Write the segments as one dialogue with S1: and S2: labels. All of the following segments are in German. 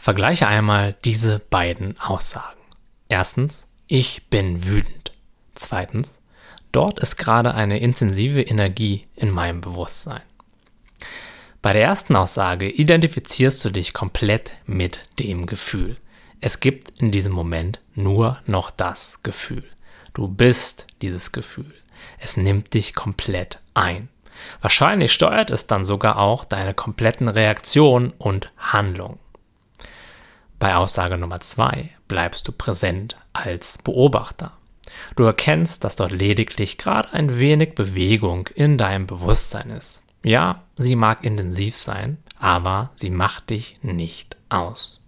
S1: Vergleiche einmal diese beiden Aussagen. Erstens, ich bin wütend. Zweitens, dort ist gerade eine intensive Energie in meinem Bewusstsein. Bei der ersten Aussage identifizierst du dich komplett mit dem Gefühl. Es gibt in diesem Moment nur noch das Gefühl. Du bist dieses Gefühl. Es nimmt dich komplett ein. Wahrscheinlich steuert es dann sogar auch deine kompletten Reaktionen und Handlungen. Bei Aussage Nummer zwei bleibst du präsent als Beobachter. Du erkennst, dass dort lediglich gerade ein wenig Bewegung in deinem Bewusstsein ist. Ja, sie mag intensiv sein, aber sie macht dich nicht aus.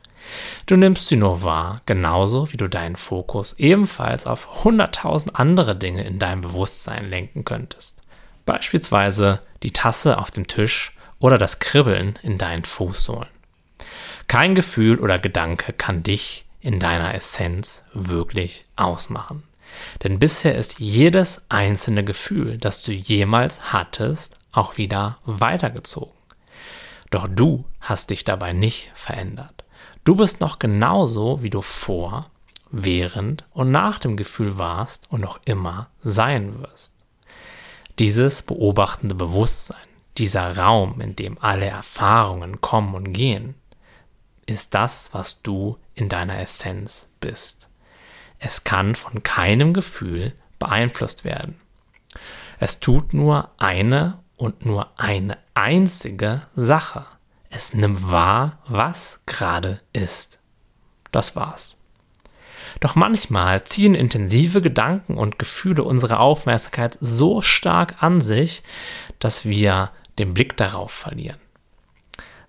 S1: Du nimmst sie nur wahr, genauso wie du deinen Fokus ebenfalls auf hunderttausend andere Dinge in deinem Bewusstsein lenken könntest. Beispielsweise die Tasse auf dem Tisch oder das Kribbeln in deinen Fußsohlen. Kein Gefühl oder Gedanke kann dich in deiner Essenz wirklich ausmachen. Denn bisher ist jedes einzelne Gefühl, das du jemals hattest, auch wieder weitergezogen. Doch du hast dich dabei nicht verändert. Du bist noch genauso, wie du vor, während und nach dem Gefühl warst und noch immer sein wirst. Dieses beobachtende Bewusstsein, dieser Raum, in dem alle Erfahrungen kommen und gehen, ist das, was du in deiner Essenz bist. Es kann von keinem Gefühl beeinflusst werden. Es tut nur eine und nur eine einzige Sache. Es nimmt wahr, was gerade ist. Das war's. Doch manchmal ziehen intensive Gedanken und Gefühle unsere Aufmerksamkeit so stark an sich, dass wir den Blick darauf verlieren.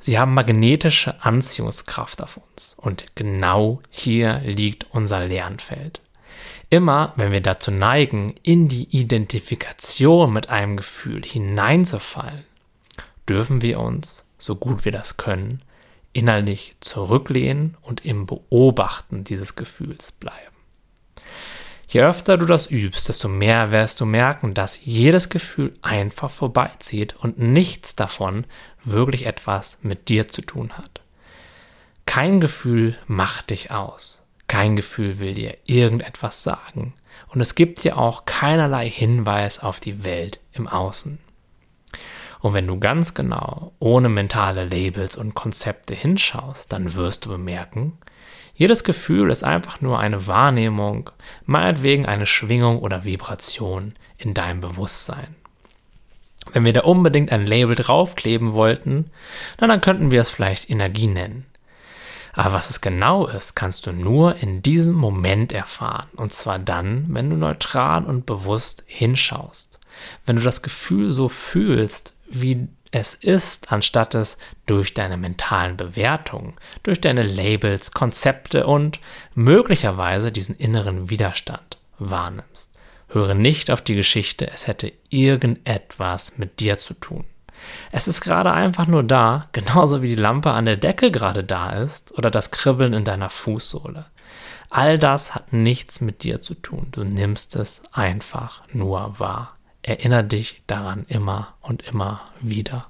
S1: Sie haben magnetische Anziehungskraft auf uns und genau hier liegt unser Lernfeld. Immer wenn wir dazu neigen, in die Identifikation mit einem Gefühl hineinzufallen, dürfen wir uns, so gut wir das können, innerlich zurücklehnen und im Beobachten dieses Gefühls bleiben. Je öfter du das übst, desto mehr wirst du merken, dass jedes Gefühl einfach vorbeizieht und nichts davon wirklich etwas mit dir zu tun hat. Kein Gefühl macht dich aus. Kein Gefühl will dir irgendetwas sagen. Und es gibt dir auch keinerlei Hinweis auf die Welt im Außen. Und wenn du ganz genau, ohne mentale Labels und Konzepte hinschaust, dann wirst du bemerken, jedes Gefühl ist einfach nur eine Wahrnehmung, meinetwegen eine Schwingung oder Vibration in deinem Bewusstsein. Wenn wir da unbedingt ein Label draufkleben wollten, dann könnten wir es vielleicht Energie nennen. Aber was es genau ist, kannst du nur in diesem Moment erfahren. Und zwar dann, wenn du neutral und bewusst hinschaust. Wenn du das Gefühl so fühlst, wie es ist, anstatt es durch deine mentalen Bewertungen, durch deine Labels, Konzepte und möglicherweise diesen inneren Widerstand wahrnimmst. Höre nicht auf die Geschichte, es hätte irgendetwas mit dir zu tun. Es ist gerade einfach nur da, genauso wie die Lampe an der Decke gerade da ist oder das Kribbeln in deiner Fußsohle. All das hat nichts mit dir zu tun. Du nimmst es einfach nur wahr. Erinner dich daran immer und immer wieder.